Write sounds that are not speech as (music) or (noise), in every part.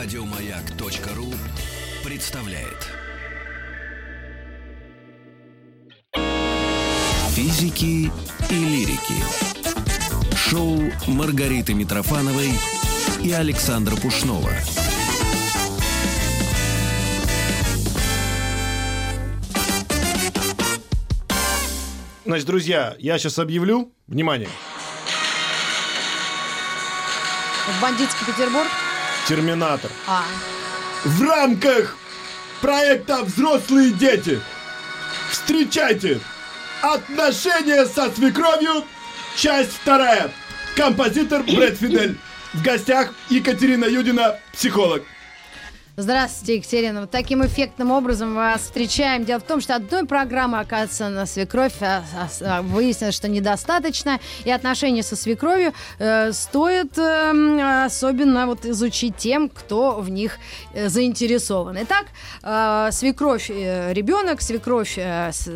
Радиомаяк.ру представляет. Физики и лирики. Шоу Маргариты Митрофановой и Александра Пушнова. Значит, друзья, я сейчас объявлю. Внимание. Бандитский Петербург? Терминатор. А, В рамках проекта «Взрослые дети» встречайте «Отношения со свекровью», часть вторая. Композитор Брэд Фидель. В гостях Екатерина Юдина, психолог. Здравствуйте, Екатерина. Вот таким эффектным образом вас встречаем. Дело в том, что одной программы, оказывается, на свекровь а, а, а, выяснилось, что недостаточно. И отношения со свекровью э, стоит э, особенно вот изучить тем, кто в них э, заинтересован. Итак, э, свекровь э, ребенок, свекровь, э, с-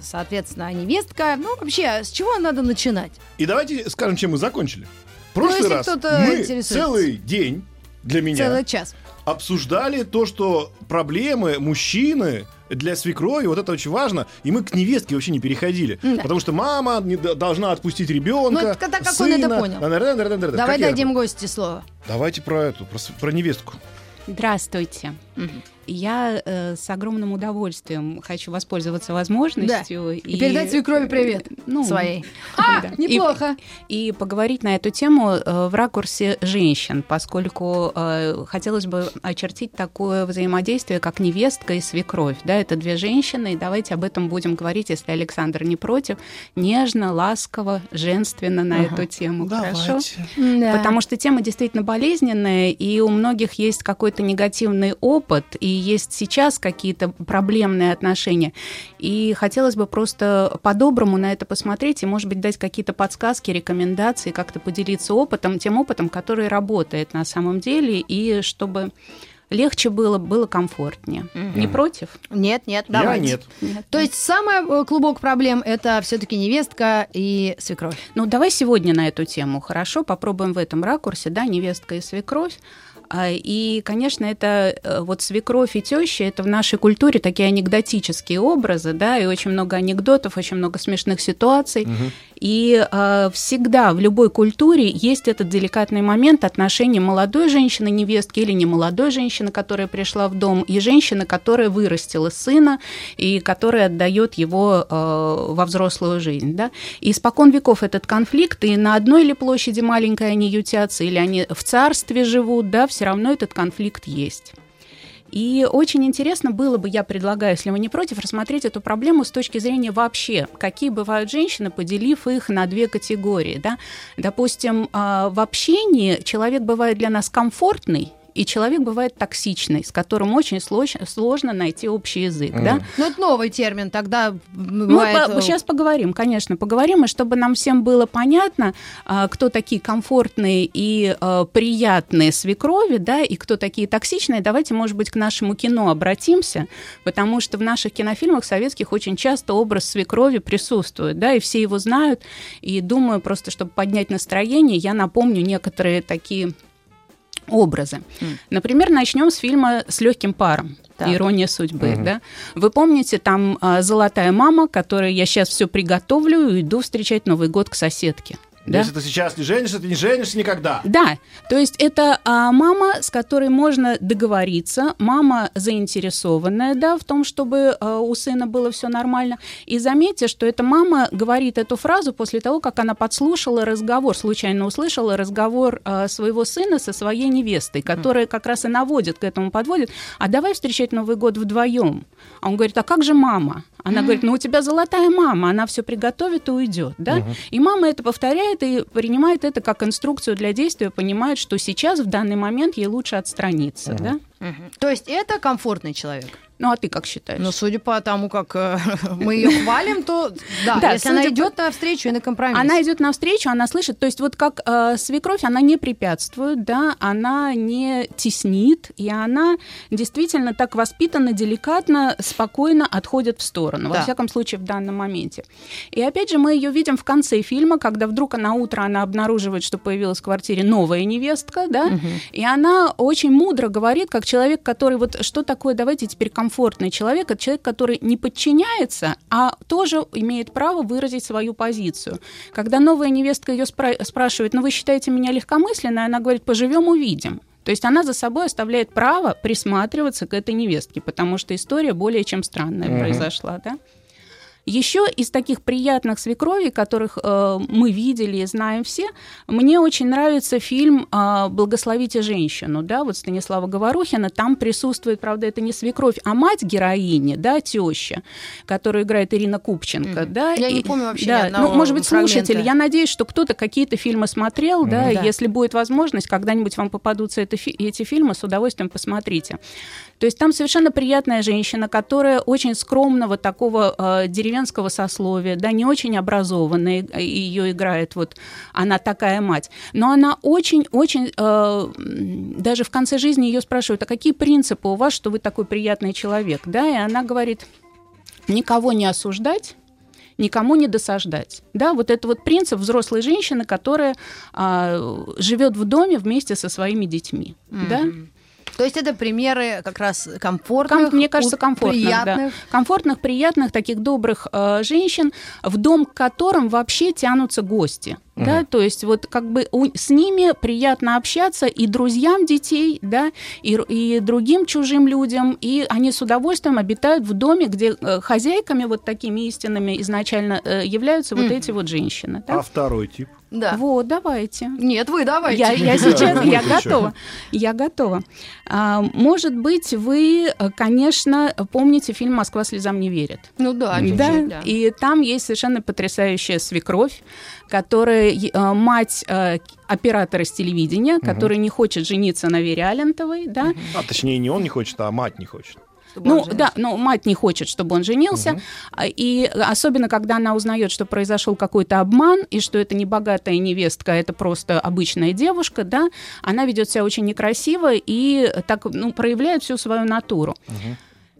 соответственно, невестка. Ну, вообще, с чего надо начинать? И давайте скажем, чем мы закончили. В прошлый Ну, раз мы целый день для меня Целый час. Обсуждали то, что проблемы мужчины для свекрови, вот это очень важно, и мы к невестке вообще не переходили. Да. Потому что мама не должна отпустить ребенка. Ну, это так как он это сына. понял. Давай Как дадим гости слово. Давайте про эту, про, про невестку. Здравствуйте. Я э, с огромным удовольствием хочу воспользоваться возможностью И передать свекрови привет ну, своей. (laughs) А, да. неплохо. И, и поговорить на эту тему э, в ракурсе женщин, поскольку э, хотелось бы очертить такое взаимодействие, как невестка и свекровь. Да, это две женщины, и давайте об этом будем говорить, если Александр не против, нежно, ласково, женственно на эту тему. Хорошо? Да. Потому что тема действительно болезненная, и у многих есть какой-то негативный опыт, и есть сейчас какие-то проблемные отношения. И хотелось бы просто по-доброму на это посмотреть и, может быть, дать какие-то подсказки, рекомендации, как-то поделиться опытом, тем опытом, который работает на самом деле, и чтобы легче было, было комфортнее. Не против? Нет, нет, Я давайте. нет. То есть самый э, клубок проблем это все-таки невестка и свекровь. Ну, давай сегодня на эту тему, хорошо? Попробуем в этом ракурсе, да, невестка и свекровь. А, И, конечно, это э, вот свекровь и теща, это в нашей культуре такие анекдотические образы, да, и очень много анекдотов, очень много смешных ситуаций. И э, всегда в любой культуре есть этот деликатный момент отношений молодой женщины, невестки или не молодой женщины, которая пришла в дом, и женщины, которая вырастила сына и которая отдает его э, во взрослую жизнь. Да? И испокон веков этот конфликт, и на одной ли площади маленькой они ютятся, или они в царстве живут, да, все равно этот конфликт есть. И очень интересно было бы, я предлагаю, если вы не против, рассмотреть эту проблему с точки зрения вообще, какие бывают женщины, поделив их на две категории. Да? Допустим, а, в общении человек бывает для нас комфортный, и человек бывает токсичный, с которым очень слож- сложно найти общий язык. Да? Ну, это новый термин, тогда Мы бывает... по- э, сейчас поговорим, конечно, поговорим, и чтобы нам всем было понятно, а, кто такие комфортные и а, приятные свекрови, да, и кто такие токсичные, давайте, может быть, к нашему кино обратимся, потому что в наших кинофильмах советских очень часто образ свекрови присутствует, да, и все его знают, и думаю, просто чтобы поднять настроение, я напомню некоторые такие образы. Например, начнем с фильма «С легким паром». Так. Ирония судьбы, да? Вы помните, там а, золотая мама, которой я сейчас все приготовлю и иду встречать Новый год к соседке. Да? Если ты сейчас не женишься, ты не женишься никогда. Да, то есть это а, мама, с которой можно договориться, мама заинтересованная, да, в том, чтобы а, у сына было все нормально. И заметьте, что эта мама говорит эту фразу после того, как она подслушала разговор, случайно услышала разговор а, своего сына со своей невестой, которая как раз и наводит к этому, подводит. А давай встречать Новый год вдвоем. А он говорит, а как же мама? Она говорит, ну у тебя золотая мама, она все приготовит и уйдет, да? И мама это повторяет и принимает это как инструкцию для действия, понимает, что сейчас в данный момент ей лучше отстраниться, да? Мгм. То есть это комфортный человек. Ну, а ты как считаешь? Ну, судя по тому, как э, (laughs) мы ее хвалим, то да, Да, если она судя по- идет навстречу и на компромисс. Она идет навстречу, она слышит, то есть вот как э, свекровь, она не препятствует, да, она не теснит, и она действительно так воспитанно, деликатно, спокойно отходит в сторону, Да. во всяком случае в данном моменте. И опять же мы ее видим в конце фильма, когда вдруг на утро она обнаруживает, что появилась в квартире новая невестка, да, и она очень мудро говорит, как человек, который вот что такое, давайте теперь комфортный человек, это человек, который не подчиняется, а тоже имеет право выразить свою позицию. Когда новая невестка ее спрашивает, ну вы считаете меня легкомысленной, она говорит, поживем, увидим. То есть она за собой оставляет право присматриваться к этой невестке, потому что история более чем странная Мгм. произошла, да? Еще из таких приятных свекровей, которых э, мы видели и знаем все, мне очень нравится фильм э, «Благословите женщину», да, вот Станислава Говорухина, там присутствует, правда, это не свекровь, а мать героини, да, теща, которую играет Ирина Купченко, Мгм. да. Я не и- помню вообще ни да, одного ну, может быть, фрагмента. слушатели, я надеюсь, что кто-то какие-то фильмы смотрел, да, Мгм. Да. если будет возможность, когда-нибудь вам попадутся это эти фильмы, с удовольствием посмотрите. То есть там совершенно приятная женщина, которая очень скромного такого э, деревенского сословия, да, не очень образованная, ее играет вот она такая мать, но она очень-очень, э, даже в конце жизни ее спрашивают, а какие принципы у вас, что вы такой приятный человек, да, и она говорит, никого не осуждать, никому не досаждать. Да, вот это вот принцип взрослой женщины, которая а, живет в доме вместе со своими детьми. Да? То есть это примеры как раз комфортных, Ком- мне кажется, комфортных, да. приятных. комфортных, приятных, таких добрых э, женщин, в дом к которым вообще тянутся гости. Да, то есть вот как бы у- с ними приятно общаться и друзьям детей, да, и, и другим чужим людям, и они с удовольствием обитают в доме, где э, хозяйками вот такими истинными изначально э, являются вот Мгм. эти вот женщины. да. А второй тип? Да. Вот, давайте. Нет, вы давайте. Я, я сейчас, я готова. Я готова. А, может быть, вы, э, конечно, помните фильм «Москва слезам не верит». Ну да, Да, и там есть совершенно потрясающая свекровь, которая э, мать э, оператора с телевидения, который не хочет жениться на Вере Алентовой, да, А точнее, не он не хочет, а мать не хочет. Чтобы ну да, но мать не хочет, чтобы он женился, А, и особенно когда она узнает, что произошел какой-то обман и что это не богатая невестка, а это просто обычная девушка, да, она ведет себя очень некрасиво и так ну проявляет всю свою натуру.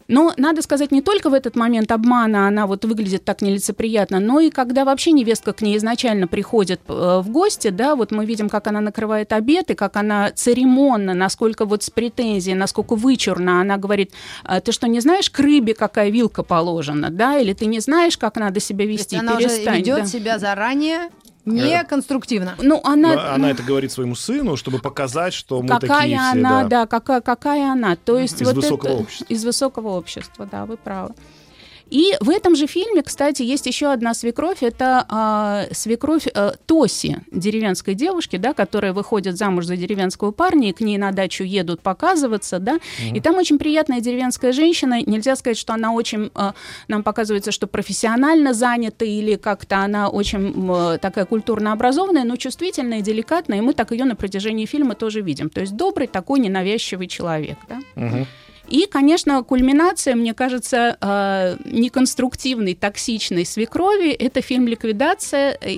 Но надо сказать, не только в этот момент обмана она вот выглядит так нелицеприятно, но и когда вообще невестка к ней изначально приходит э, в гости, да, вот мы видим, как она накрывает обед, и как она церемонно, насколько вот с претензией, насколько вычурно она говорит, «А ты что, не знаешь, к рыбе какая вилка положена, да, или ты не знаешь, как надо себя То есть вести, она уже перестань. ведет да». себя заранее неконструктивно. Ну, она... Но Она это говорит своему сыну, чтобы показать, что мы какая такие все, она, да. да, какая, какая она. То есть Из вот высокого это- общества. Из высокого общества, да, вы правы. И в этом же фильме, кстати, есть еще одна свекровь. Это а, свекровь а, Тоси, деревенской девушки, да, которая выходит замуж за деревенского парня, и к ней на дачу едут показываться, да. И там очень приятная деревенская женщина. Нельзя сказать, что она очень, а, нам показывается, что профессионально занята или как-то она очень м, такая культурно образованная, но чувствительная, деликатная, и мы так ее на протяжении фильма тоже видим. То есть добрый такой ненавязчивый человек, да. Мгм. И, конечно, кульминация, мне кажется, э, неконструктивной, токсичной свекрови – это фильм «Ликвидация», э,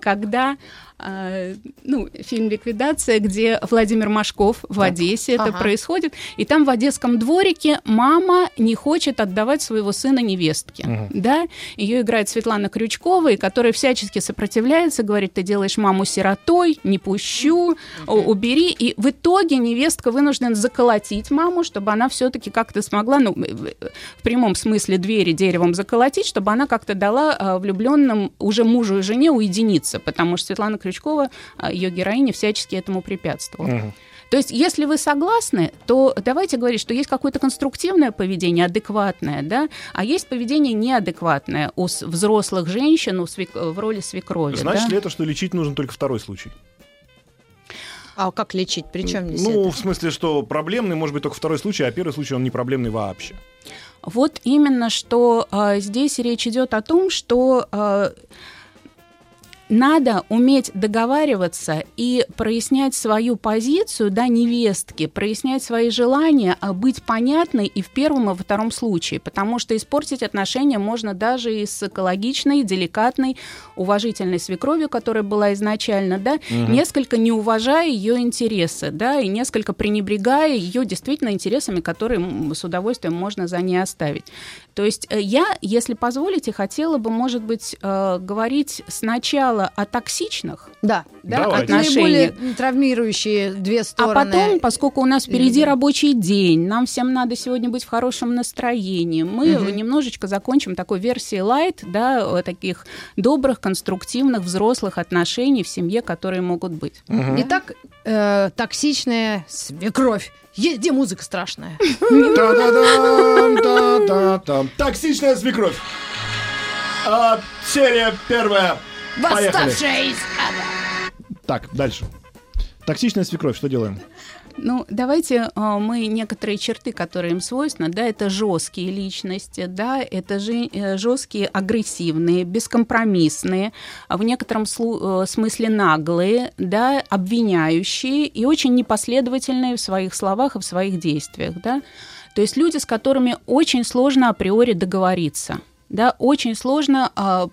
когда ну, фильм «Ликвидация», где Владимир Машков в Одессе это ага. происходит, и там в одесском дворике мама не хочет отдавать своего сына невестке, Мгм. да, ее играет Светлана Крючкова, и которая всячески сопротивляется, говорит, ты делаешь маму сиротой, не пущу, о- убери, и в итоге невестка вынуждена заколотить маму, чтобы она все-таки как-то смогла, ну, в прямом смысле двери деревом заколотить, чтобы она как-то дала а, влюбленным уже мужу и жене уединиться, потому что Светлана Крючкова, а, ее героиня, всячески этому препятствовала. Мгм. То есть, если вы согласны, то давайте говорить, что есть какое-то конструктивное поведение, адекватное, да, а есть поведение неадекватное у взрослых женщин у свек- в роли свекрови. Значит да? ли это, что лечить нужен только второй случай? А как лечить? Причем здесь Ну, это? в смысле, что проблемный может быть только второй случай, а первый случай он не проблемный вообще. Вот именно, что а, здесь речь идет о том, что а, надо уметь договариваться и прояснять свою позицию, да, невестки, прояснять свои желания, а быть понятной и в первом, и во втором случае, потому что испортить отношения можно даже и с экологичной, деликатной, уважительной свекровью, которая была изначально, да, угу. несколько не уважая ее интересы, да, и несколько пренебрегая ее действительно интересами, которые с удовольствием можно за ней оставить. То есть э, я, если позволите, хотела бы, может быть, э, говорить сначала о токсичных да. Да, отношениях. Наиболее травмирующие две стороны. А потом, поскольку у нас впереди рабочий день, нам всем надо сегодня быть в хорошем настроении, мы угу. немножечко закончим такой версией light, да, таких добрых, конструктивных, взрослых отношений в семье, которые могут быть. Угу. Итак, э, токсичная свекровь. Где музыка страшная? Токсичная свекровь. А, серия первая. Восставшая из Так, дальше. Токсичная свекровь, что делаем? Ну, давайте э, мы некоторые черты, которые им свойственны, да, это жесткие личности, да, это же э, жесткие, агрессивные, бескомпромиссные, в некотором слу- э, смысле наглые, да, обвиняющие и очень непоследовательные в своих словах и в своих действиях, да. То есть люди, с которыми очень сложно априори договориться – да, очень сложно э,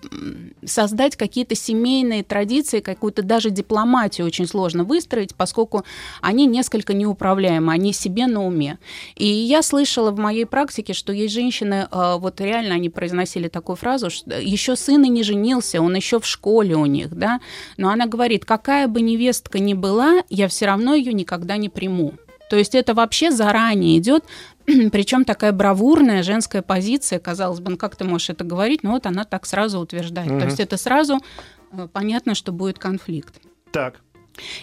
создать какие-то семейные традиции, какую-то даже дипломатию очень сложно выстроить, поскольку они несколько неуправляемы, они себе на уме. И я слышала в моей практике, что есть женщины, э, вот реально они произносили такую фразу, что еще сын и не женился, он еще в школе у них, да, но она говорит, какая бы невестка ни была, я все равно ее никогда не приму. То есть это вообще заранее идет (clears throat) причем такая бравурная женская позиция, казалось бы, ну как ты можешь это говорить, но вот она так сразу утверждает. Угу. То есть это сразу э, понятно, что будет конфликт. Так.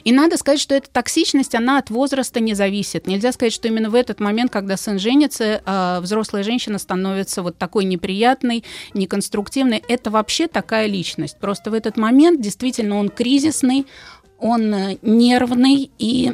И надо сказать, что эта токсичность, она от возраста не зависит. Нельзя сказать, что именно в этот момент, когда сын женится, э, взрослая женщина становится вот такой неприятной, неконструктивной. Это вообще такая личность. Просто в этот момент действительно он кризисный, он э, нервный, и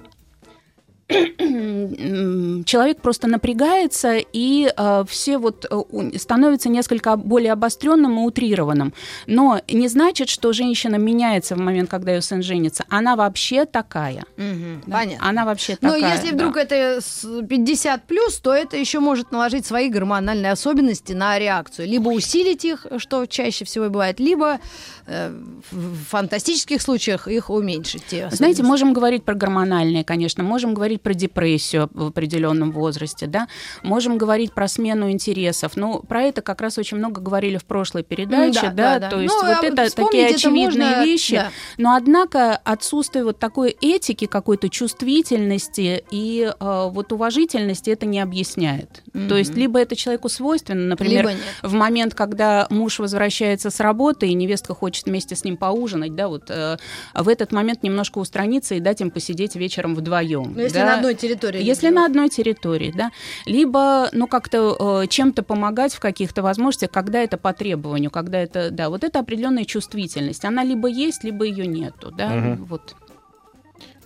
человек просто напрягается, и э, все вот э, становится несколько более обостренным и утрированным. Но не значит, что женщина меняется в момент, когда ее сын женится. Она вообще такая. Угу, да? Понятно. Она вообще такая. Но если вдруг да. это 50 плюс, то это еще может наложить свои гормональные особенности на реакцию. Либо усилить их, что чаще всего бывает, либо в фантастических случаях их уменьшить. Знаете, можем говорить про гормональные, конечно, можем говорить про депрессию в определенном возрасте, да, можем говорить про смену интересов. Ну, про это как раз очень много говорили в прошлой передаче, да, да, да, да. то есть ну, вот а это такие очевидные можно... вещи, да. но однако отсутствие вот такой этики, какой-то чувствительности и э, вот уважительности это не объясняет. Mm-hmm. То есть либо это человеку свойственно, например, в момент, когда муж возвращается с работы и невестка хочет вместе с ним поужинать, да, вот э, в этот момент немножко устраниться и дать им посидеть вечером вдвоем. Ну, если да? на одной территории. Если на одной территории, да. Либо, ну, как-то э, чем-то помогать в каких-то возможностях, когда это по требованию, когда это, да, вот это определенная чувствительность. Она либо есть, либо ее нету, да, угу. вот.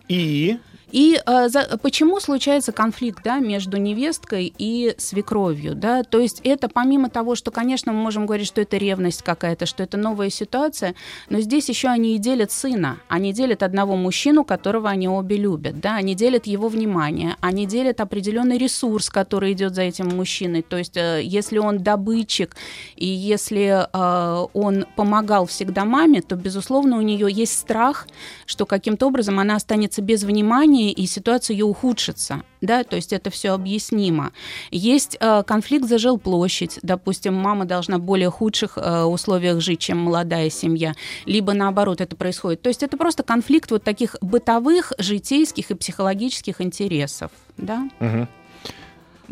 И и э, за, почему случается конфликт да, между невесткой и свекровью? Да? То есть это помимо того, что, конечно, мы можем говорить, что это ревность какая-то, что это новая ситуация, но здесь еще они и делят сына. Они делят одного мужчину, которого они обе любят. Да? Они делят его внимание, они делят определенный ресурс, который идет за этим мужчиной. То есть э, если он добытчик и если э, он помогал всегда маме, то, безусловно, у нее есть страх, что каким-то образом она останется без внимания, состоянии, и ситуация ее ухудшится. Да, то есть это все объяснимо. Есть э, конфликт за жилплощадь. Допустим, мама должна в более худших э, условиях жить, чем молодая семья. Либо наоборот это происходит. То есть это просто конфликт вот таких бытовых, житейских и психологических интересов. Да? Угу.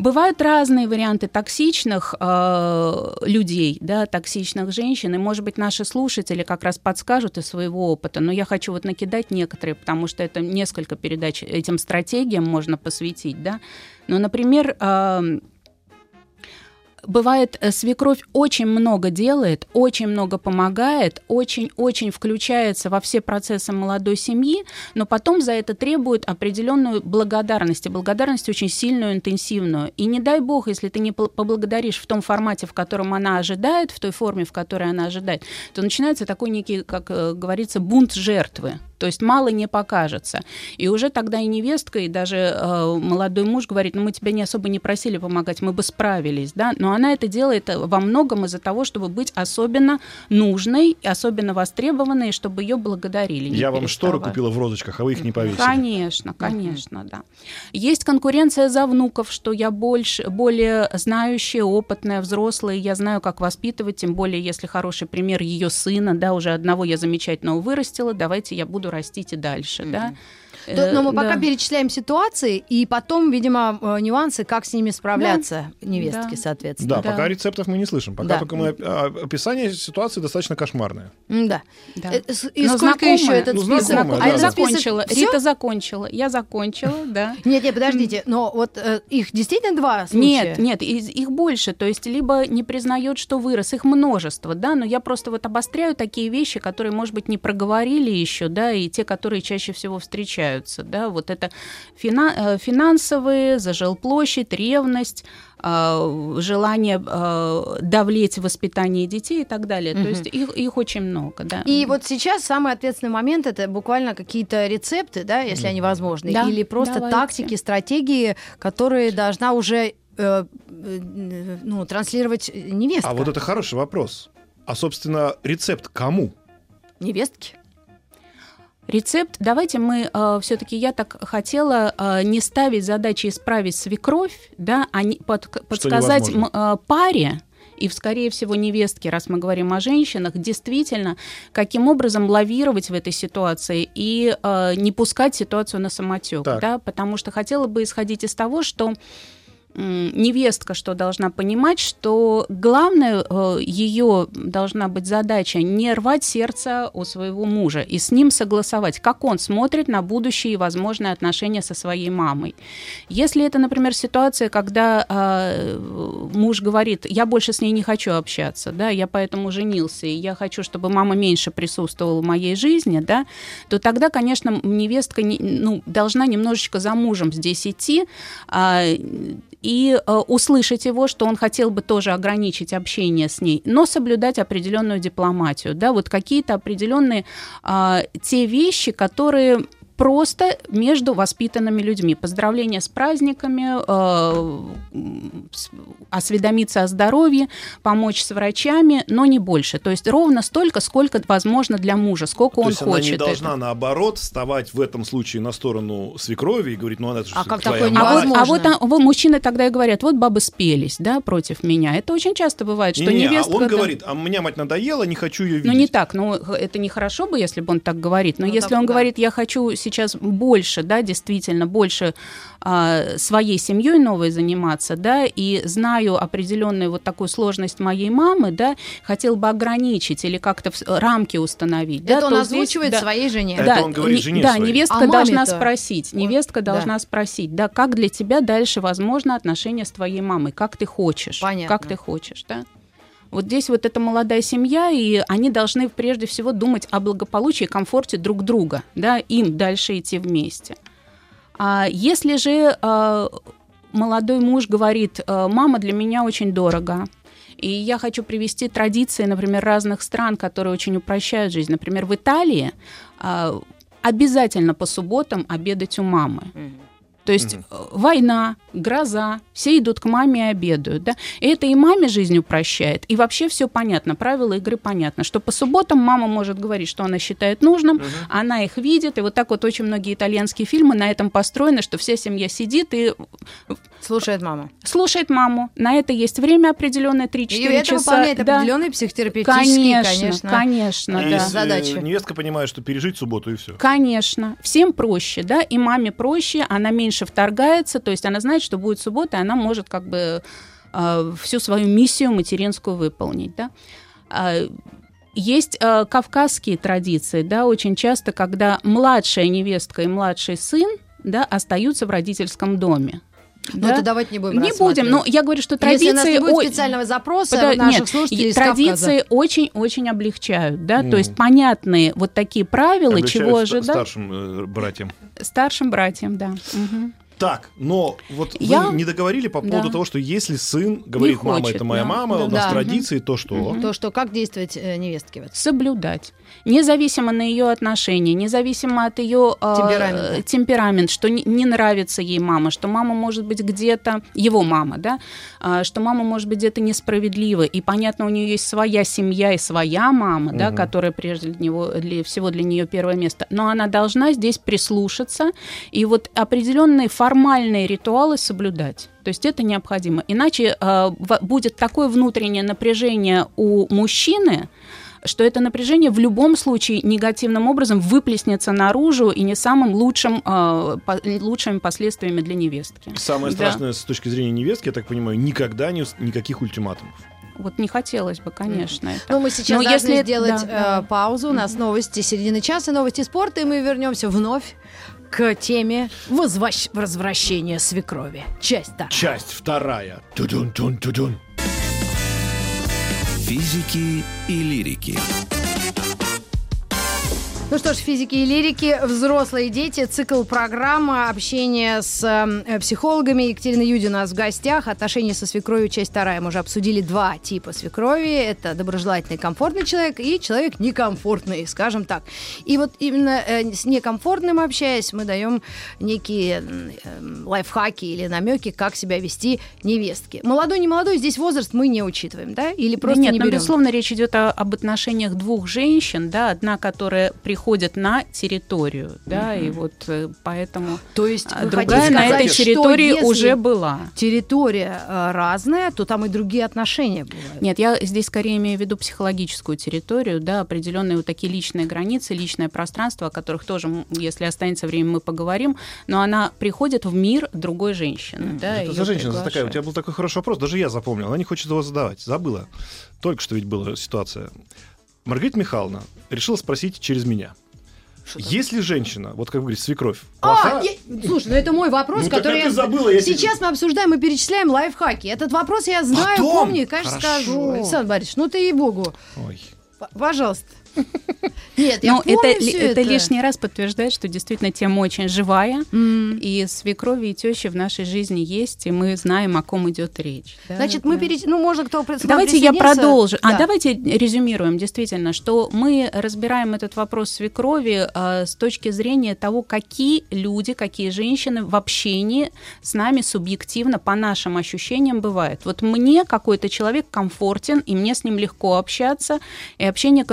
Бывают разные варианты токсичных э, людей, да, токсичных женщин, и, может быть, наши слушатели как раз подскажут из своего опыта, но я хочу вот накидать некоторые, потому что это несколько передач этим стратегиям можно посвятить, да. Ну, например, э, бывает, э, свекровь очень много делает, очень много помогает, очень-очень включается во все процессы молодой семьи, но потом за это требует определенную благодарность, и благодарность очень сильную, интенсивную. И не дай бог, если ты не поблагодаришь в том формате, в котором она ожидает, в той форме, в которой она ожидает, то начинается такой некий, как э, говорится, бунт жертвы. То есть мало не покажется. И уже тогда и невестка, и даже э, молодой муж говорит, ну мы тебя не особо не просили помогать, мы бы справились, да, но она это делает во многом из-за того, чтобы быть особенно нужной, особенно востребованной, чтобы ее благодарили. Я вам шторы купила в розочках, а вы их не повесили. Конечно, конечно, да. Есть конкуренция за внуков, что я больше, более знающая, опытная, взрослая, я знаю, как воспитывать, тем более, если хороший пример ее сына, да, уже одного я замечательного вырастила, давайте я буду растите дальше, mm-hmm. да. Э, но мы пока да. перечисляем ситуации, и потом, видимо, э, нюансы, как с ними справляться да. невестки, да. соответственно. Да, да, пока рецептов мы не слышим. Пока да. только мы а, описание ситуации достаточно кошмарное. Да. да. Э, и но сколько еще этот ну, список? Знакомые, а я закончила. Всё? Рита закончила. Я закончила, (laughs) да. Нет, нет, подождите. Но вот их действительно два случая? Нет, нет, их больше. То есть либо не признает, что вырос, их множество, да, но я просто вот обостряю такие вещи, которые, может быть, не проговорили еще, да, и те, которые чаще всего встречаются встречаются. Да? Вот это э, финансовые, за жилплощадь, ревность, э, желание э, давлеть в воспитании детей и так далее. Угу. То есть их, их очень много. Да. И вот сейчас самый ответственный момент это буквально какие-то рецепты, да, если они возможны, да, или просто давайте. тактики, стратегии, которые должна уже ну, транслировать невестка. А вот это хороший вопрос. А, собственно, рецепт кому? Невестки. Рецепт, давайте мы э, все-таки, я так хотела э, не ставить задачи исправить свекровь, да, а не под, подсказать э, паре, и, скорее всего, невестки, раз мы говорим о женщинах, действительно, каким образом лавировать в этой ситуации и э, не пускать ситуацию на самотек, да, потому что хотела бы исходить из того, что невестка что должна понимать, что главное э, ее должна быть задача не рвать сердце у своего мужа и с ним согласовать, как он смотрит на будущие возможные отношения со своей мамой. Если это, например, ситуация, когда э, муж говорит, я больше с ней не хочу общаться, да, я поэтому женился, и я хочу, чтобы мама меньше присутствовала в моей жизни, да, то тогда, конечно, невестка не, ну, должна немножечко за мужем здесь идти, э, и э, услышать его, что он хотел бы тоже ограничить общение с ней, но соблюдать определенную дипломатию, да, вот какие-то определенные э, те вещи, которые просто между воспитанными людьми. Поздравления с праздниками, э, осведомиться о здоровье, помочь с врачами, но не больше. То есть ровно столько, сколько возможно для мужа, сколько То он есть хочет. Она не должна, это. наоборот, вставать в этом случае на сторону свекрови и говорить, ну она же а как такое невозможно? А вот, а вот, вот мужчины тогда и говорят, вот бабы спелись, да, против меня. Это очень часто бывает, что не, невестка... Не, а он говорит, а меня мать надоела, не хочу ее видеть. Ну не так, ну это нехорошо бы, если бы он так говорит, но ну, если так, он да. говорит, я хочу сейчас больше, да, действительно, больше а, своей семьей новой заниматься, да, и знаю определенную вот такую сложность моей мамы, да, хотел бы ограничить или как-то рамки установить. Это да, он озвучивает здесь, своей жене. Да, Это он говорит жене Да, своей. невестка а должна спросить, невестка да. должна спросить, да, как для тебя дальше возможно отношения с твоей мамой, как ты хочешь, Понятно. как ты хочешь, да. Вот здесь вот эта молодая семья, и они должны прежде всего думать о благополучии и комфорте друг друга, да, им дальше идти вместе. А если же а, молодой муж говорит, «А, мама для меня очень дорого, и я хочу привести традиции, например, разных стран, которые очень упрощают жизнь. Например, в Италии а, обязательно по субботам обедать у мамы. То есть угу. война, гроза, все идут к маме и обедают, да, и это и маме жизнь упрощает, и вообще все понятно, правила игры понятно, что по субботам мама может говорить, что она считает нужным, угу. она их видит, и вот так вот очень многие итальянские фильмы на этом построены, что вся семья сидит и... Слушает маму. Слушает маму. На это есть время определенное, 3-4 часа. И это выполняет да. определенные психотерапевтические, конечно, конечно, конечно да. задачи. Невестка понимает, что пережить субботу и все. Конечно. Всем проще, да, и маме проще, она меньше вторгается, то есть она знает, что будет суббота, и она может как бы э, всю свою миссию материнскую выполнить, да. А, есть э, кавказские традиции, да, очень часто, когда младшая невестка и младший сын, да, остаются в родительском доме Ну, да? то давайте не будем Не будем, но я говорю, что традиции... Если у нас не будет о- специального запроса Пода- наших Нет, слушателей традиции очень-очень облегчают, да, Мгм. то есть понятные вот такие правила, Облегчают чего ожидать старшим э, братьям. старшим братьям, да. Мгм. Так, но вот Я- вы не договорили по поводу Да. того, что если сын говорит, мама, хочет, это моя да, мама, да, у нас да. традиции, то что? То, что как действовать э, невестке соблюдать. Независимо на ее отношения, независимо от ее Темперамента. темперамент, что не, не нравится ей мама, что мама может быть где-то, его мама, да, а, что мама может быть где-то несправедлива, и понятно, у нее есть своя семья и своя мама, да, Мгм. которая прежде для него, для, всего для нее первое место, но она должна здесь прислушаться и вот определенные формальные ритуалы соблюдать. То есть это необходимо. Иначе э, в- будет такое внутреннее напряжение у мужчины, что это напряжение в любом случае негативным образом выплеснется наружу и не самым лучшим, э, по- лучшими последствиями для невестки. Самое Да. страшное с точки зрения невестки, я так понимаю, никогда не, никаких ультиматумов. Вот не хотелось бы, конечно, это. Ну, мы сейчас Но должны если- сделать да, да. э, паузу. У нас новости середины часа, новости спорта, и мы вернемся вновь к теме возвращ- возвращения свекрови. Часть так. Часть вторая. Тудун-тун-тудун. Физики и лирики. Ну что ж, физики и лирики, взрослые дети, цикл программы, общение с э, психологами. Екатерина Юди у нас в гостях. Отношения со свекровью, часть вторая. Мы уже обсудили два типа свекрови. Это доброжелательный, комфортный человек и человек некомфортный, скажем так. И вот именно э, с некомфортным общаясь, мы даем некие э, лайфхаки или намеки, как себя вести невестке. Молодой, не молодой, здесь возраст мы не учитываем, да? Или Да просто нет, не ну, берем? безусловно, речь идет о- об отношениях двух женщин, да, одна, которая приходит на территорию, да, и вот э, поэтому То есть другая на сказать, этой что территории если уже была. территория э, разная, то там и другие отношения бывают. Нет, я здесь скорее имею в виду психологическую территорию, да, определенные вот такие личные границы, личное пространство, о которых тоже, если останется время, мы поговорим, но она приходит в мир другой женщины, да. Это её за женщина за такая. У приглашают. тебя был такой хороший вопрос, даже я запомнил. Она не хочет его задавать. Забыла. Только что ведь была ситуация. Маргарита Михайловна решила спросить через меня. Если женщина, вот как вы говорите, свекровь, А, плоха, я- слушай, ну это мой вопрос, Ну, который я... забыла, я тебе- Сейчас мы обсуждаем и перечисляем лайфхаки. Этот вопрос я знаю, Потом? помню и, конечно, Хорошо. скажу. Александр Борисович, ну ты ей-богу. Ой. П- Пожалуйста. Нет, я Ну, помню это, всё это лишний раз подтверждает, что действительно тема очень живая, М. и свекрови и тещи в нашей жизни есть, и мы знаем, о ком идет речь. Да, Значит, мы да. перейти... Ну, можно кто Давайте я продолжу. А Да. давайте резюмируем действительно, что мы разбираем этот вопрос свекрови э, с точки зрения того, какие люди, какие женщины в общении с нами субъективно по нашим ощущениям бывают. Вот мне какой-то человек комфортен, и мне с ним легко общаться, и общение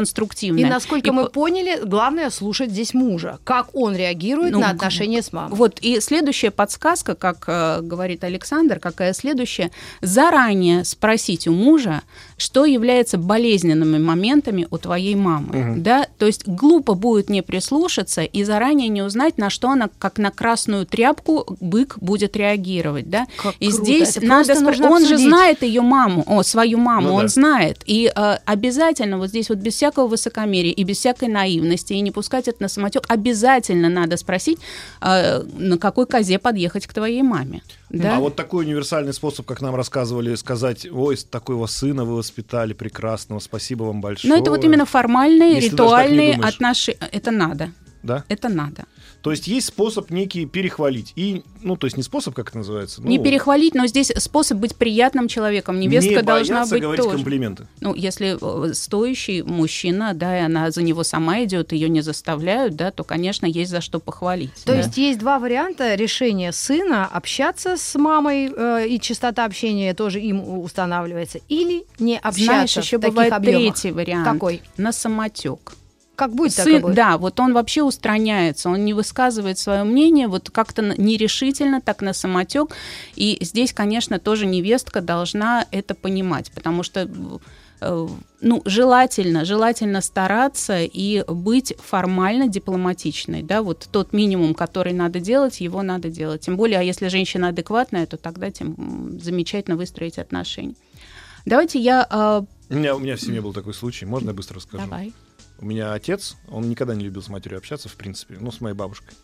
конструктивное. И насколько И мы по- поняли, главное слушать здесь мужа. Как он реагирует Ну, на отношения с мамой. Вот, и следующая подсказка, как э, говорит Александр, какая следующая, заранее спросить у мужа, что является болезненными моментами у твоей мамы. Да? То есть глупо будет не прислушаться и заранее не узнать, на что она, как на красную тряпку, бык будет реагировать. Да? Как и круто. здесь Это надо спро- нужно Он же знает ее маму, о, свою маму, Ну он да. знает. И э, обязательно вот здесь вот без всякого высокомерия и без всякой наивности, и не пускать это на самотек, обязательно надо спросить, э, на какой козе подъехать к твоей маме. Да? А вот такой универсальный способ, как нам рассказывали, сказать, ой, такого сына вы воспитали прекрасного, спасибо вам большое. Но это вот именно формальные, Если ритуальные отношения. Это надо. Да? Это надо. То есть есть способ некий перехвалить. И, ну, то есть не способ, как это называется. не ну, перехвалить, но здесь способ быть приятным человеком. Невестка не должна быть говорить тоже. комплименты. Ну, если э, стоящий мужчина, да, и она за него сама идет, ее не заставляют, да, то, конечно, есть за что похвалить. То да. есть есть два варианта решения сына общаться с мамой, э, и частота общения тоже им устанавливается, или не общаться Знаешь, еще в таких бывает объемах. третий вариант. Какой? На самотек. Как будет, так и Сын, будет. да, вот он вообще устраняется, он не высказывает свое мнение, вот как-то нерешительно, так на самотек. И здесь, конечно, тоже невестка должна это понимать, потому что э, ну, желательно, желательно стараться и быть формально дипломатичной, да, вот тот минимум, который надо делать, его надо делать. Тем более, а если женщина адекватная, то тогда тем замечательно выстроить отношения. Давайте я... э, У меня, у меня в семье был такой случай. Можно я быстро расскажу? Давай. У меня отец, он никогда не любил с матерью общаться, в принципе, ну, с моей бабушкой.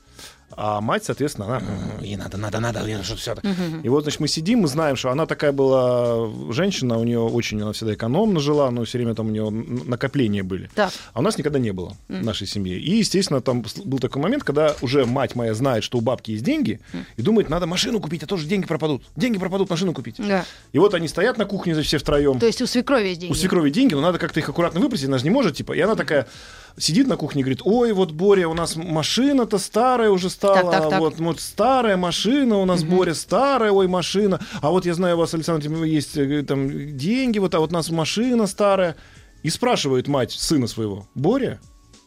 А мать, соответственно, она, «М, ей надо, надо, надо, ей что все. И вот, значит, мы сидим, мы знаем, что она такая была женщина, у нее очень, она всегда экономно жила, но все время там у нее накопления были. Так. А у нас никогда не было в нашей семье. И, естественно, там был такой момент, когда уже мать моя знает, что у бабки есть деньги, и думает, надо машину купить, а тоже деньги пропадут. Деньги пропадут, машину купить. Да. И вот они стоят на кухне, все втроем. То есть у свекрови есть деньги. У свекрови деньги, но надо как-то их аккуратно выпросить, она же не может, типа. И она такая сидит на кухне и говорит, ой, вот, Боря, у нас машина-то старая уже стала, Так, так, так. вот, вот старая машина у нас, Боря, старая, ой, машина, а вот я знаю, у вас, Александр, есть э, там деньги, вот, а вот у нас машина старая. И спрашивает мать сына своего, Боря,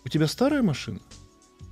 у тебя старая машина?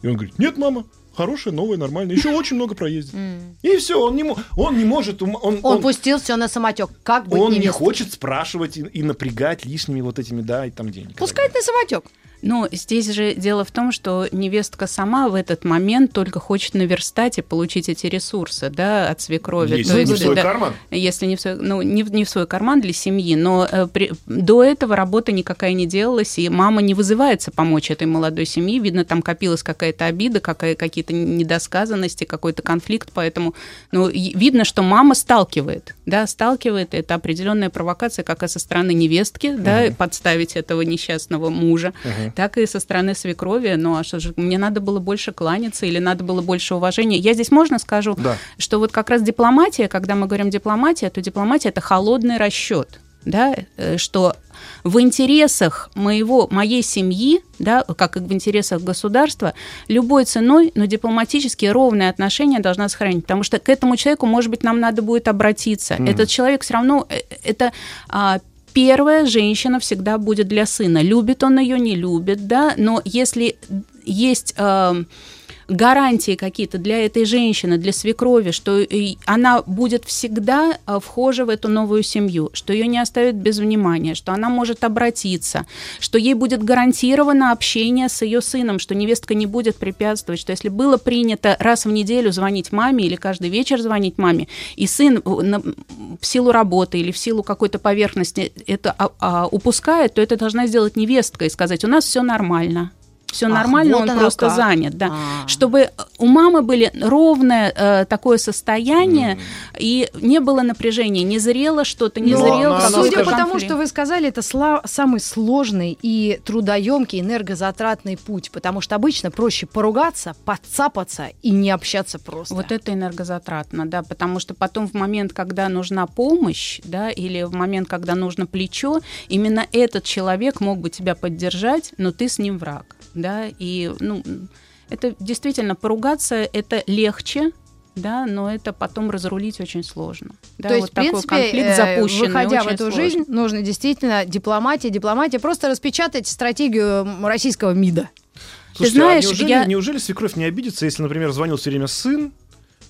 И он говорит, нет, мама, хорошая, новая, нормальная, еще очень много проездит. И все, он не, он не может, он, Он, он- пустил все на самотек. Как быть он не невестой? хочет спрашивать и, и напрягать лишними вот этими, да, и там денег. Пускай на самотек. Но здесь же дело в том, что невестка сама в этот момент только хочет наверстать и получить эти ресурсы, да, от свекрови. Если То не в свой да, карман. Если не в свой, ну, не, в- не в свой карман для семьи, но э, при- до этого работа никакая не делалась, и мама не вызывается помочь этой молодой семье. Видно, там копилась какая-то обида, какая, какие-то недосказанности, какой-то конфликт, поэтому ну, видно, что мама сталкивает, да, сталкивает, это определенная провокация как и со стороны невестки, да, подставить этого несчастного мужа, так и со стороны свекрови. Ну, а что же, мне надо было больше кланяться или надо было больше уважения. Я здесь можно скажу, Да. что вот как раз дипломатия, когда мы говорим дипломатия, то дипломатия это холодный расчет, да, э, что в интересах моего, моей семьи, да, как и в интересах государства, любой ценой, но дипломатически ровные отношения должна сохранить, потому что к этому человеку, может быть, нам надо будет обратиться. Этот человек все равно, э, это а, первая женщина всегда будет для сына. Любит он ее, не любит, да, но если есть э, гарантии какие-то для этой женщины, для свекрови, что она будет всегда э, вхожа в эту новую семью, что ее не оставят без внимания, что она может обратиться, что ей будет гарантировано общение с ее сыном, что невестка не будет препятствовать, что если было принято раз в неделю звонить маме или каждый вечер звонить маме, и сын э, в силу работы или в силу какой-то поверхности это а, а, упускает, то это должна сделать невестка и сказать, у нас все нормально. Все Ах, нормально, вот он просто как. занят, да. А. Чтобы у мамы были ровное э, такое состояние, и не было напряжения, не зрело что-то, не Но, зрел она- какой-то Судя по тому, что вы сказали, это сла- самый сложный и трудоемкий, энергозатратный путь, потому что обычно проще поругаться, подцапаться и не общаться просто. Вот это энергозатратно, да, потому что потом в момент, когда нужна помощь, да, или в момент, когда нужно плечо, именно этот человек мог бы тебя поддержать, но ты с ним враг, да, и, ну, это действительно поругаться, это легче, да, но это потом разрулить очень сложно. Да, То есть, вот в такой принципе, конфликт э, запущенный выходя в эту сложно. жизнь, нужно действительно дипломатия, дипломатия, просто распечатать стратегию российского МИДа. Слушайте, знаешь, а неужели, я- неужели свекровь не обидится, если, например, звонил все время сын,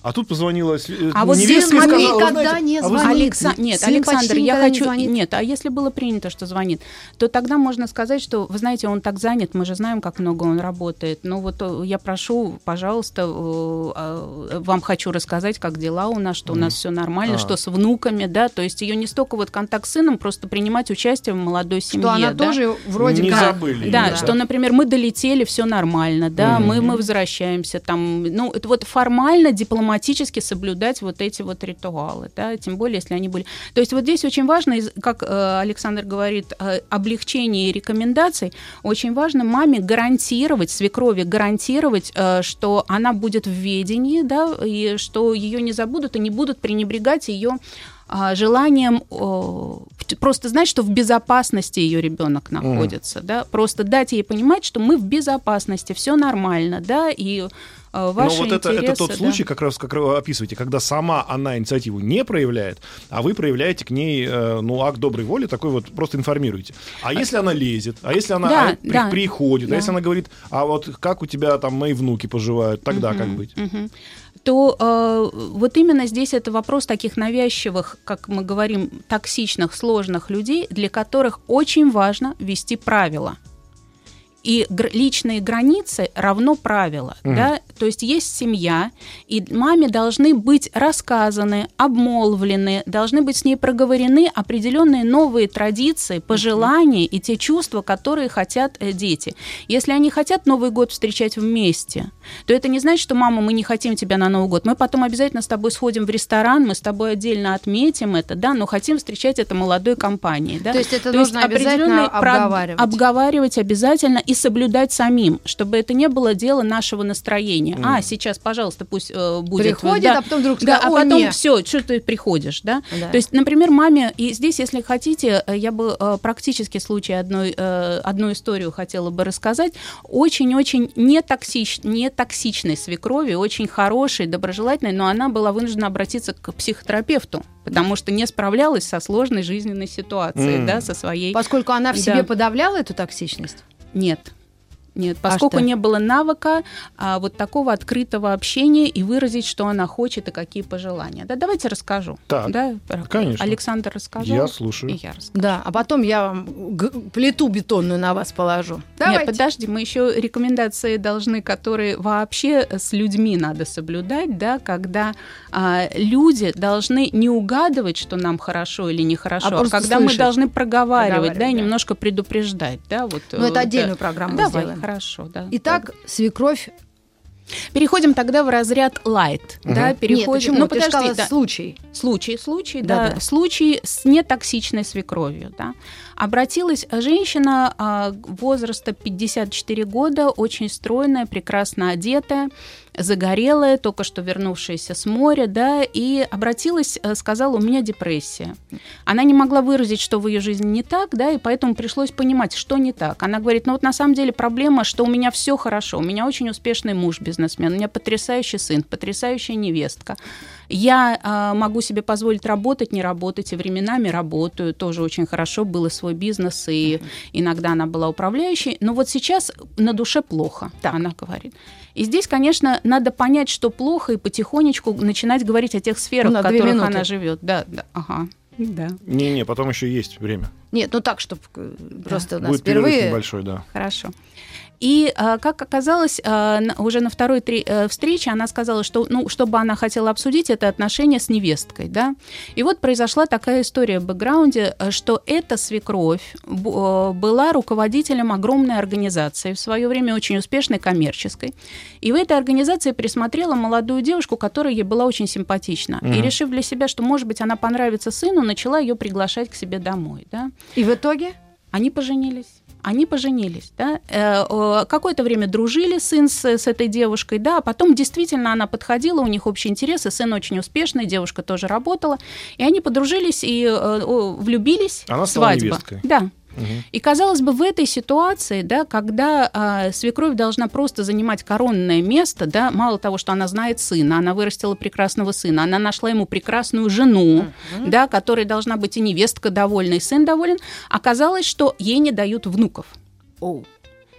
а тут позвонила э, А вот здесь сказала, никогда «Вы знаете, не а звонит. знаете, Алекса- Нет, Сын Александр, я не хочу... звонит. Нет, а если было принято, что звонит, то тогда можно сказать, что, вы знаете, он так занят, мы же знаем, как много он работает. Ну вот э, я прошу, пожалуйста, э, э, вам хочу рассказать, как дела у нас, что у нас все нормально, А. что с внуками, да, то есть ее не столько вот контакт с сыном, просто принимать участие в молодой семье. Что она да. тоже вроде Не как... забыли. Да, Да. что, например, мы долетели, все нормально, да, мы, мы возвращаемся там, ну, это вот формально, дипломатически соблюдать вот эти вот ритуалы, да, тем более, если они были. То есть вот здесь очень важно, как э, Александр говорит, э, облегчение и рекомендаций, очень важно маме гарантировать, свекрови гарантировать, э, что она будет в ведении, да, и что ее не забудут и не будут пренебрегать ее а, желанием просто знать, что в безопасности ее ребенок находится, да, просто дать ей понимать, что мы в безопасности, все нормально, да, и ваши Но вот это, это интересы, тот да. случай, как раз как вы описываете, когда сама она инициативу не проявляет, а вы проявляете к ней э, ну, акт доброй воли, такой вот просто информируете. А если она лезет, а если она Да, а, при- да. приходит, Да. а если она говорит, а вот как у тебя там мои внуки поживают, тогда как быть? Мгм. то э, вот именно здесь это вопрос таких навязчивых, как мы говорим, токсичных, сложных людей, для которых очень важно вести правила. И гр- личные границы равно правила. Мгм. Да? То есть есть семья, и маме должны быть рассказаны, обмолвлены, должны быть с ней проговорены определенные новые традиции, пожелания и те чувства, которые хотят э, дети. Если они хотят Новый год встречать вместе, то это не значит, что мама, мы не хотим тебя на Новый год. Мы потом обязательно с тобой сходим в ресторан, мы с тобой отдельно отметим это, да, но хотим встречать это молодой компанией. Да? То есть это нужно обязательно обговаривать. Обговаривать обязательно и соблюдать самим, чтобы это не было дело нашего настроения. Mm. А, сейчас, пожалуйста, пусть э, будет. Приходит, да, а потом вдруг да, сказал, а потом нет. все, что ты приходишь, да? Да. То есть, например, маме, и здесь, если хотите, э, я бы э, практически случай одной, э, одну историю хотела бы рассказать. Очень-очень нетоксич, нетоксичной свекрови, очень хорошей, доброжелательной, но она была вынуждена обратиться к психотерапевту, потому что не справлялась со сложной жизненной ситуацией, М. да, со своей... Поскольку она в себе Да. подавляла эту токсичность. Нет. Нет, поскольку что? не было навыка а, вот такого открытого общения и выразить, что она хочет и какие пожелания. Да, давайте расскажу. Так, да, конечно. Александр рассказал. Я слушаю. И я расскажу. Да, а потом я вам плиту бетонную на вас положу. Давайте. Нет, подожди, мы еще рекомендации должны, которые вообще с людьми надо соблюдать, да, когда а, люди должны не угадывать, что нам хорошо или нехорошо, А а, когда мы слышать. должны проговаривать, Проговаривать, да, и да. немножко предупреждать, да, вот. Ну, это э, отдельную программу Давай, сделаем. Хорошо, да. Итак, свекровь. Переходим тогда в разряд light, да, Нет, переходим. почему? Ну, Ты подожди, сказала да. случай. Случай, случай, Да, да, да. случай с нетоксичной свекровью, да. Обратилась женщина а, возраста 54 года, очень стройная, прекрасно одетая, загорелая, только что вернувшаяся с моря, да, и обратилась, э, сказала, у меня депрессия. Она не могла выразить, что в ее жизни не так, да, и поэтому пришлось понимать, что не так. Она говорит, ну вот на самом деле проблема, что у меня все хорошо, у меня очень успешный муж бизнесмен, у меня потрясающий сын, потрясающая невестка. Я а, могу себе позволить работать, не работать, и временами работаю, тоже очень хорошо, был и свой бизнес, и иногда она была управляющей, но вот сейчас на душе плохо, она говорит. И здесь, конечно, надо понять, что плохо, и потихонечку начинать говорить о тех сферах, На в которых минуты. она живет. Да, да, ага. Да, Не-не, потом еще есть время. Нет, ну так, чтобы просто у нас Будет перерыв впервые... небольшой, да. хорошо. И а, как оказалось, а, уже на второй три- э, встрече она сказала, что, ну, чтобы она хотела обсудить это отношение с невесткой, да. И вот произошла такая история в бэкграунде, э, что эта свекровь э, была руководителем огромной организации, в свое время очень успешной коммерческой. И в этой организации присмотрела молодую девушку, которая ей была очень симпатична. И Мгм. решив для себя, что, может быть, она понравится сыну, начала ее приглашать к себе домой, да. И в итоге? Они поженились. Они поженились, да. Э, Какое-то время дружили сын с, с этой девушкой, да, а потом действительно она подходила, у них общие интересы, сын очень успешный, девушка тоже работала, и они подружились и э, влюбились. Она свадьба. невесткой. Да. И казалось бы, в этой ситуации, да, когда а, свекровь должна просто занимать коронное место, да, мало того, что она знает сына, она вырастила прекрасного сына, она нашла ему прекрасную жену, да, которой должна быть и невестка довольна, и сын доволен, оказалось, что ей не дают внуков. Оу.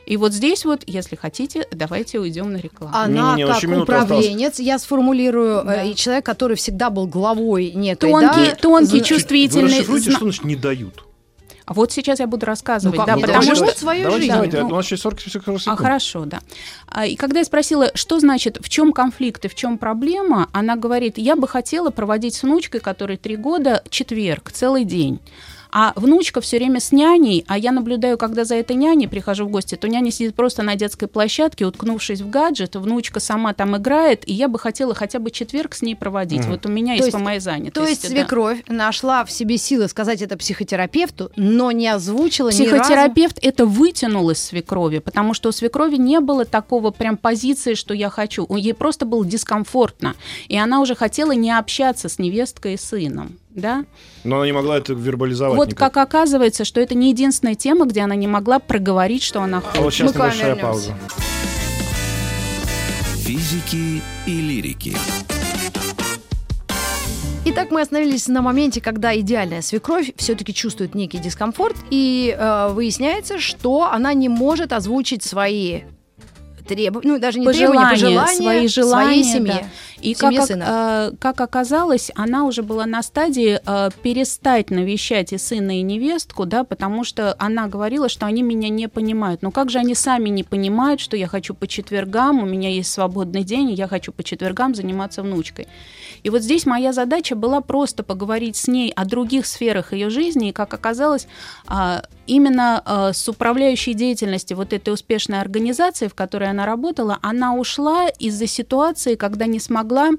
И вот здесь вот, если хотите, давайте уйдем на рекламу. Она Не-не-не, как очень минута управленец, я сформулирую, Да. э, и человек, который всегда был главой некой, Тонкий, да, тонкий, зна- Вы чувствительный. расшифруйте, зна- что значит не дают? А вот сейчас я буду рассказывать, Ну как, да, не потому дают? что своей давайте, жизнью. давайте, Ну, у нас еще 40 секунд. А хорошо, да. А, И когда я спросила, что значит, в чем конфликт и в чем проблема, она говорит, я бы хотела проводить с внучкой, которой три года, четверг, целый день. А внучка все время с няней, а я наблюдаю, когда за этой няней прихожу в гости, то няня сидит просто на детской площадке, уткнувшись в гаджет, внучка сама там играет, и я бы хотела хотя бы четверг с ней проводить. Мгм. Вот у меня То есть по моей занятости. То есть да. свекровь нашла в себе силы сказать это психотерапевту, но не озвучила ни разу. Психотерапевт это вытянул из свекрови, потому что у свекрови не было такого прям позиции, что я хочу. У- Ей просто было дискомфортно. И она уже хотела не общаться с невесткой и сыном. Да? Но она не могла это вербализовать вот никак. как оказывается, что это не единственная тема, где она не могла проговорить, что она А хочет. вот сейчас вам небольшая вернемся. пауза. Физики и лирики. Итак, мы остановились на моменте, когда идеальная свекровь все-таки чувствует некий дискомфорт, и э, выясняется, что она не может озвучить свои требования, ну даже не требования, Пожелания, пожелания свои желания, своей семье. да. И в как, сына. э, как оказалось, она уже была на стадии э, перестать навещать и сына, и невестку, да, потому что она говорила, что они меня не понимают. Но как же они сами не понимают, что я хочу по четвергам, у меня есть свободный день, и я хочу по четвергам заниматься внучкой. И вот здесь моя задача была просто поговорить с ней о других сферах ее жизни, и, как оказалось, а, именно а, с управляющей деятельностью вот этой успешной организации, в которой она работала, она ушла из-за ситуации, когда не смогла школа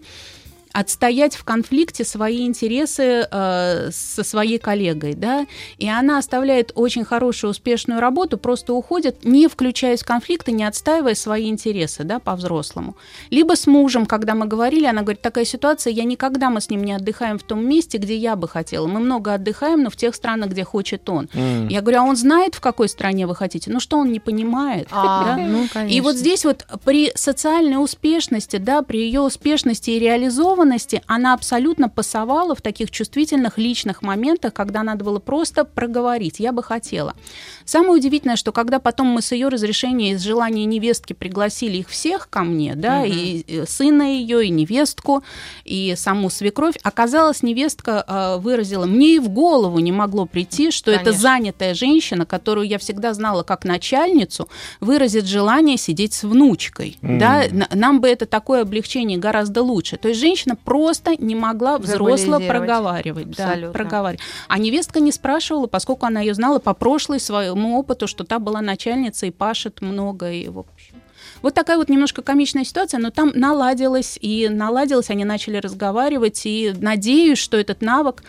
отстоять в конфликте свои интересы э, со своей коллегой, да, и она оставляет очень хорошую, успешную работу, просто уходит, не включаясь в конфликты, не отстаивая свои интересы, да, по-взрослому. Либо с мужем, когда мы говорили, она говорит, такая ситуация, я никогда мы с ним не отдыхаем в том месте, где я бы хотела. Мы много отдыхаем, но в тех странах, где хочет он. М. Я говорю, а он знает, в какой стране вы хотите? Ну что, он не понимает? А, да? ну, И конечно. вот здесь вот при социальной успешности, да, при ее успешности и реализованности, она абсолютно пасовала в таких чувствительных личных моментах, когда надо было просто проговорить. Я бы хотела. Самое удивительное, что когда потом мы с ее разрешения и с желания невестки пригласили их всех ко мне, да, и э, сына ее, и невестку, и саму свекровь, оказалось, невестка э, выразила, мне и в голову не могло прийти, что это Конечно. занятая женщина, которую я всегда знала как начальницу, выразит желание сидеть с внучкой. Да? Н- Нам бы это такое облегчение гораздо лучше. То есть женщина просто не могла взросло проговаривать. Да, проговаривать. А невестка не спрашивала, поскольку она ее знала по прошлой своему опыту, что та была начальница и пашет много. И, в общем. Вот такая вот немножко комичная ситуация, но там наладилось, и наладилось, они начали разговаривать, и надеюсь, что этот навык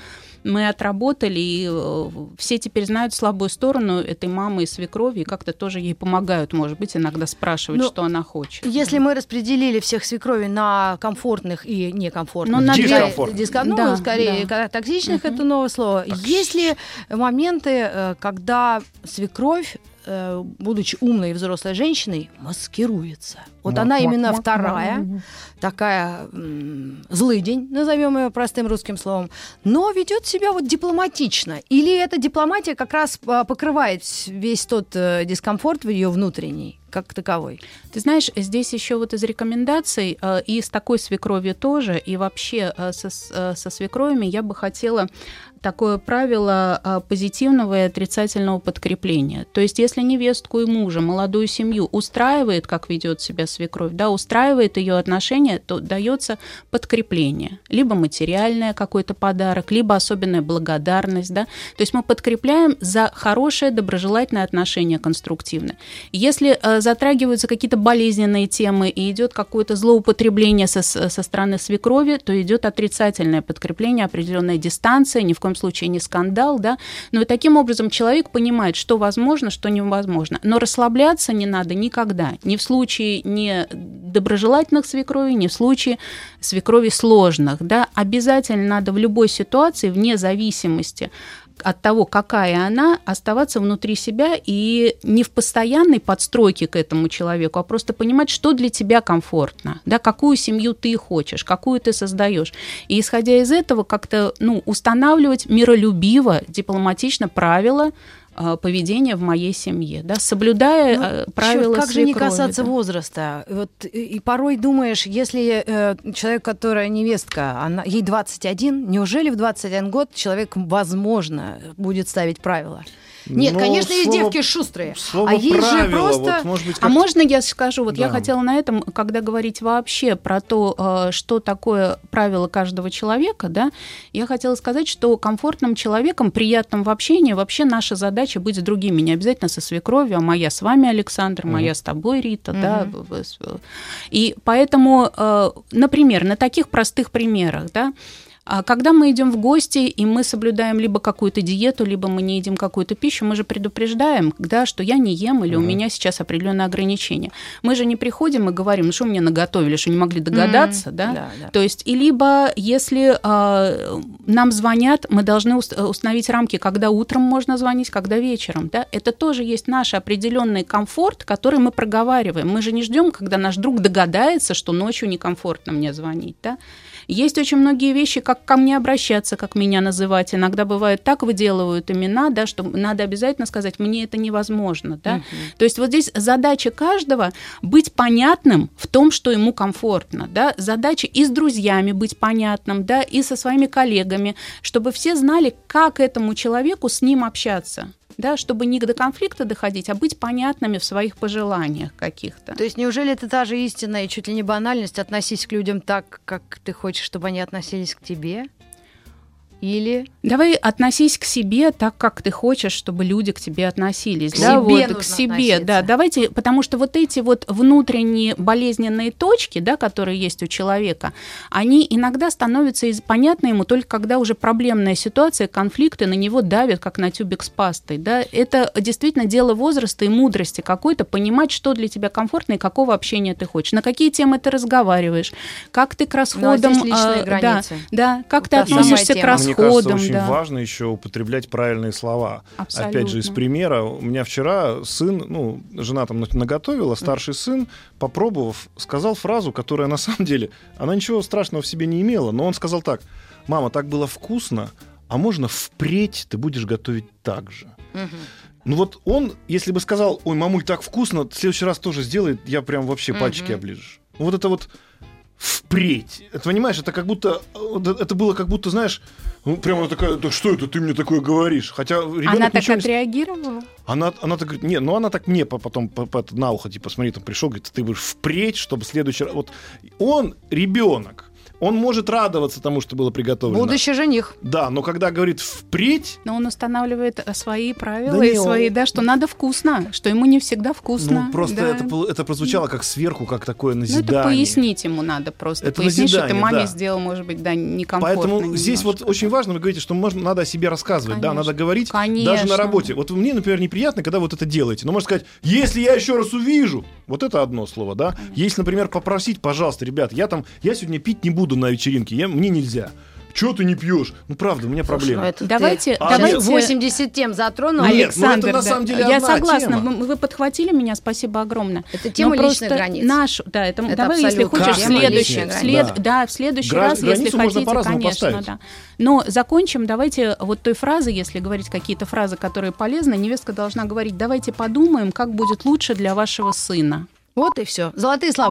мы отработали, и э, все теперь знают слабую сторону этой мамы и свекрови, и как-то тоже ей помогают, может быть, иногда спрашивать, Ну, что она хочет. Если мы распределили всех свекрови на комфортных и некомфортных, Ну, на диска- ну, Да, скорее, да. когда токсичных это новое слово. Есть ли моменты, э, когда свекровь, э, будучи умной и взрослой женщиной, маскируется? Вот она именно вторая, такая м, злыдень, назовем ее простым русским словом, но ведет себя вот дипломатично. Или эта дипломатия как раз а, покрывает весь тот э, дискомфорт в ее внутренний, как таковой? Ты знаешь, здесь еще вот из рекомендаций э, и с такой свекровью тоже, и вообще э, со, э, со свекровями я бы хотела такое правило позитивного и отрицательного подкрепления. То есть, если невестку и мужа, молодую семью устраивает, как ведет себя свекровь, да, устраивает ее отношения, то дается подкрепление. Либо материальное какой-то подарок, либо особенная благодарность, да. То есть мы подкрепляем за хорошее доброжелательное отношение конструктивное. Если э, затрагиваются какие-то болезненные темы и идет какое-то злоупотребление со, со стороны свекрови, то идет отрицательное подкрепление, определенная дистанция, ни в коем случае не скандал, да. Но и таким образом человек понимает, что возможно, что невозможно. Но расслабляться не надо никогда. Ни в случае не доброжелательных свекровей, ни в случае свекрови сложных, да. Обязательно надо в любой ситуации, вне зависимости от того, какая она, оставаться внутри себя и не в постоянной подстройке к этому человеку, а просто понимать, что для тебя комфортно, да, какую семью ты хочешь, какую ты создаешь. И исходя из этого как-то ну, устанавливать миролюбиво, дипломатично правила поведения в моей семье, да, соблюдая Ну, э, правила Чёрт, как же не свекрови, касаться да. возраста? Вот, и, и порой думаешь, если э, человек, которая невестка, она, ей 21, неужели в 21 год человек, возможно, будет ставить правила? Нет, Ну, конечно, есть слово- девки шустрые. Слово а есть же правило, просто... вот, может быть, А можно я скажу, вот я Да. хотела на этом, когда говорить вообще про то, э, что такое правило каждого человека, да, я хотела сказать, что комфортным человеком, приятным в общении, вообще наша задача быть с другими, не обязательно со свекровью, а моя с вами, Александр, моя с тобой, Рита, да. Мгм. в- в- И поэтому, э, например, на таких простых примерах, да, когда мы идем в гости, и мы соблюдаем либо какую-то диету, либо мы не едим какую-то пищу, мы же предупреждаем, да, что я не ем или у меня сейчас определенные ограничения. Мы же не приходим и говорим, ну что мне наготовили, что не могли догадаться, да? да, да. То есть, и либо если а, нам звонят, мы должны ус- установить рамки, когда утром можно звонить, когда вечером, да? Это тоже есть наш определенный комфорт, который мы проговариваем. Мы же не ждем, когда наш друг догадается, что ночью некомфортно мне звонить, да? Есть очень многие вещи, как ко мне обращаться, как меня называть. Иногда бывает так выделывают имена, да, что надо обязательно сказать, мне это невозможно, да. То есть вот здесь задача каждого быть понятным в том, что ему комфортно, да. Задача и с друзьями быть понятным, да, и со своими коллегами, чтобы все знали, как этому человеку с ним общаться да, чтобы не до конфликта доходить, а быть понятными в своих пожеланиях каких-то. То есть неужели это та же истина и чуть ли не банальность относись к людям так, как ты хочешь, чтобы они относились к тебе? Или давай относись к себе так, как ты хочешь, чтобы люди к тебе относились. К да, себе вот, к себе, да. Давайте, потому что вот эти вот внутренние болезненные точки, да, которые есть у человека, они иногда становятся из, понятны ему только когда уже проблемная ситуация, конфликты на него давят, как на тюбик с пастой. Да. Это действительно дело возраста и мудрости какой-то, понимать, что для тебя комфортно и какого общения ты хочешь, на какие темы ты разговариваешь, как ты к расходам... Ну, а э. Да, да, как ты относишься к расходам мне кажется, очень да. важно еще употреблять правильные слова. Абсолютно. Опять же, из примера. У меня вчера сын, ну, жена там наготовила, старший сын, попробовав, сказал фразу, которая на самом деле, она ничего страшного в себе не имела, но он сказал так, мама, так было вкусно, а можно впредь ты будешь готовить так же. Ну вот он, если бы сказал, ой, мамуль, так вкусно, в следующий раз тоже сделает, я прям вообще пальчики оближешь. Вот это вот впредь. Это, понимаешь, это как будто, это было как будто, знаешь, ну, прямо такая, да что это ты мне такое говоришь? Хотя ребенок Она так не... отреагировала? Она, она так говорит, нет, ну она так мне потом по, по, на ухо, типа, смотри, там пришел, говорит, ты будешь впредь, чтобы следующий раз... Вот он ребенок, он может радоваться тому, что было приготовлено. Будущий жених. Да, но когда говорит впредь... Но он устанавливает э, свои правила да и свои, он... да, что надо вкусно, что ему не всегда вкусно. Ну, просто да. это, это прозвучало как сверху, как такое назидание. Ну, это пояснить ему надо просто. Это пояснить, что ты маме да. сделал, может быть, да, некомфортно. Поэтому немножко, здесь вот очень важно, вы говорите, что можно, надо о себе рассказывать, Конечно. да, надо говорить Конечно. даже на работе. Вот мне, например, неприятно, когда вот это делаете. Но можно сказать, если я еще раз увижу, вот это одно слово, да. Конечно. Если, например, попросить, пожалуйста, ребят, я там, я сегодня пить не буду на вечеринке, я мне нельзя. Чего ты не пьешь? Ну, правда, у меня проблема. Ну, давайте, А давайте... нет. 80 тем затронул. Нет, ну, Александр, это на да. самом деле я одна согласна. тема. Вы, вы подхватили меня, спасибо огромное. Это тема Но личных границ. Наш, да, это, Это давай, если хочешь, в следующий, в след, границ. да, в следующий Гра- раз, если хотите, конечно, поставить. да. Но закончим, давайте вот той фразы, если говорить какие-то фразы, которые полезны, невестка должна говорить, давайте подумаем, как будет лучше для вашего сына. Вот и все. Золотые слова.